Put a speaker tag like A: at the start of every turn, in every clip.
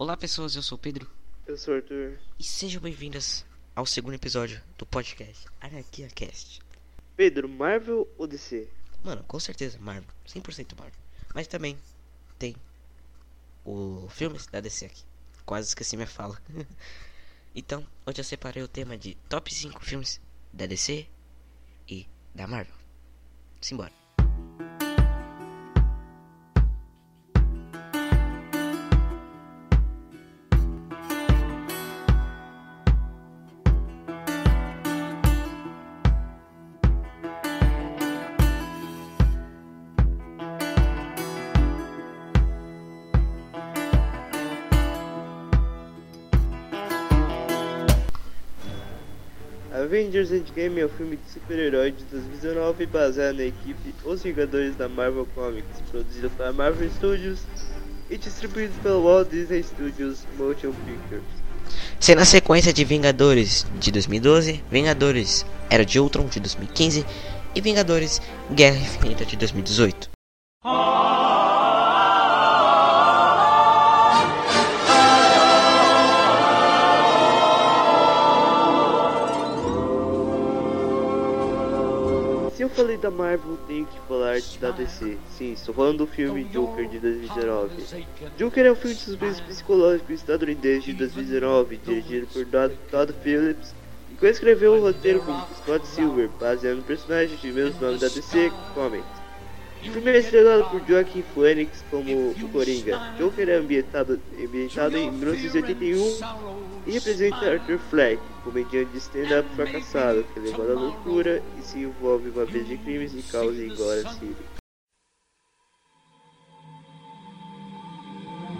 A: Olá pessoas, eu sou o Pedro
B: Eu sou o Arthur.
A: e sejam bem-vindas ao segundo episódio do podcast Anarquia Cast.
B: Pedro, Marvel ou DC?
A: Mano, com certeza, Marvel, 100% Marvel. Mas também tem o filmes da DC aqui. Quase esqueci minha fala. então, hoje eu separei o tema de top 5 filmes da DC e da Marvel. Simbora.
B: Avengers Endgame é um filme de super-herói de 2019 baseado na equipe Os Vingadores da Marvel Comics, produzido pela Marvel Studios e distribuído pela Walt Disney Studios Motion Pictures.
A: Sendo a sequência de Vingadores de 2012, Vingadores Era de Ultron de 2015 e Vingadores Guerra Infinita de 2018.
B: Se eu falei da Marvel, tenho que falar da DC. Sim, estou falando do filme Joker de 2019. Joker é um filme de suspense psicológico estadunidense de 2019, dirigido por Todd, Todd Phillips, e coescreveu o roteiro com Scott Silver, baseado no personagem de mesmo nome da DC Comics. O filme é estrelado por Joaquin Phoenix como o Coringa. Joker é ambientado, ambientado em 1981 e representa Arthur Fleck, comediante de stand-up fracassado que levou à loucura e se envolve uma vez de crimes e causa em Gotham City.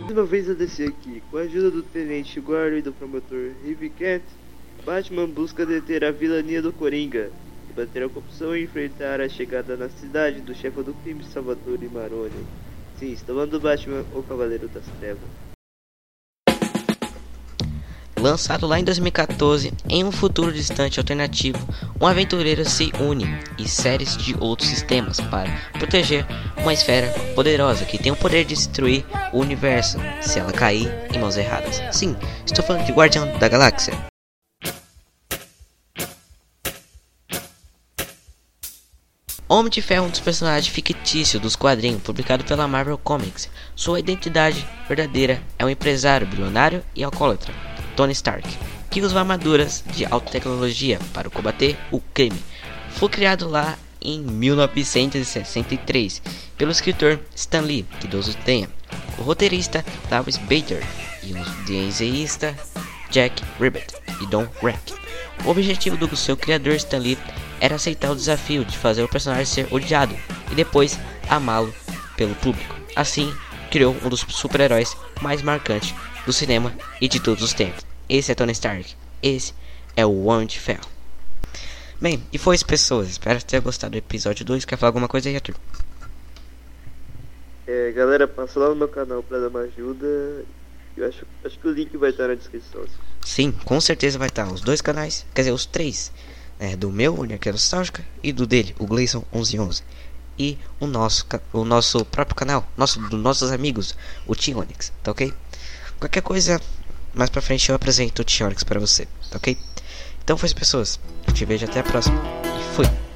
B: Mais uma vez a DC aqui, com a ajuda do Tenente Guarda e do promotor Heavy Batman busca deter a vilania do Coringa, combater a corrupção e enfrentar a chegada na cidade do chefe do crime Salvatore Maroni. Sim, estou falando do Batman, o Cavaleiro das Trevas.
A: Lançado lá em 2014, em um futuro distante alternativo, um aventureiro se une e séries de outros sistemas para proteger uma esfera poderosa que tem o poder de destruir o universo se ela cair em mãos erradas. Sim, estou falando de Guardião da Galáxia. Homem de Ferro é um dos personagens fictícios dos quadrinhos publicado pela Marvel Comics. Sua identidade verdadeira é um empresário bilionário e alcoólatra, Tony Stark, que usa armaduras de alta tecnologia para combater o crime. Foi criado lá em 1963 pelo escritor Stan Lee, que Deus o tenha, o roteirista Travis Bater e o desenhista Jack Ribbett e Don Rack. O objetivo do seu criador Stan Lee era aceitar o desafio de fazer o personagem ser odiado e depois amá-lo pelo público. Assim, criou um dos super-heróis mais marcantes do cinema e de todos os tempos. Esse é Tony Stark. Esse é o Homem de Ferro. Bem, e foi isso, pessoas. Espero ter gostado do episódio 2. Quer falar alguma coisa aí, Arthur?
B: É, galera, passa lá no meu canal pra dar uma ajuda. Eu acho, acho que o link vai estar na descrição.
A: Sim, com certeza vai estar os dois canais, quer dizer, os três. né, do meu, o Nerqueira Nostálgica, e do dele, o Gleison 1111. E o nosso, o nosso próprio canal, nosso, dos nossos amigos, o Tionix, tá ok? Qualquer coisa, mais pra frente eu apresento o Tionix pra você, tá ok? Então foi isso, pessoas. Eu te vejo até a próxima. E fui.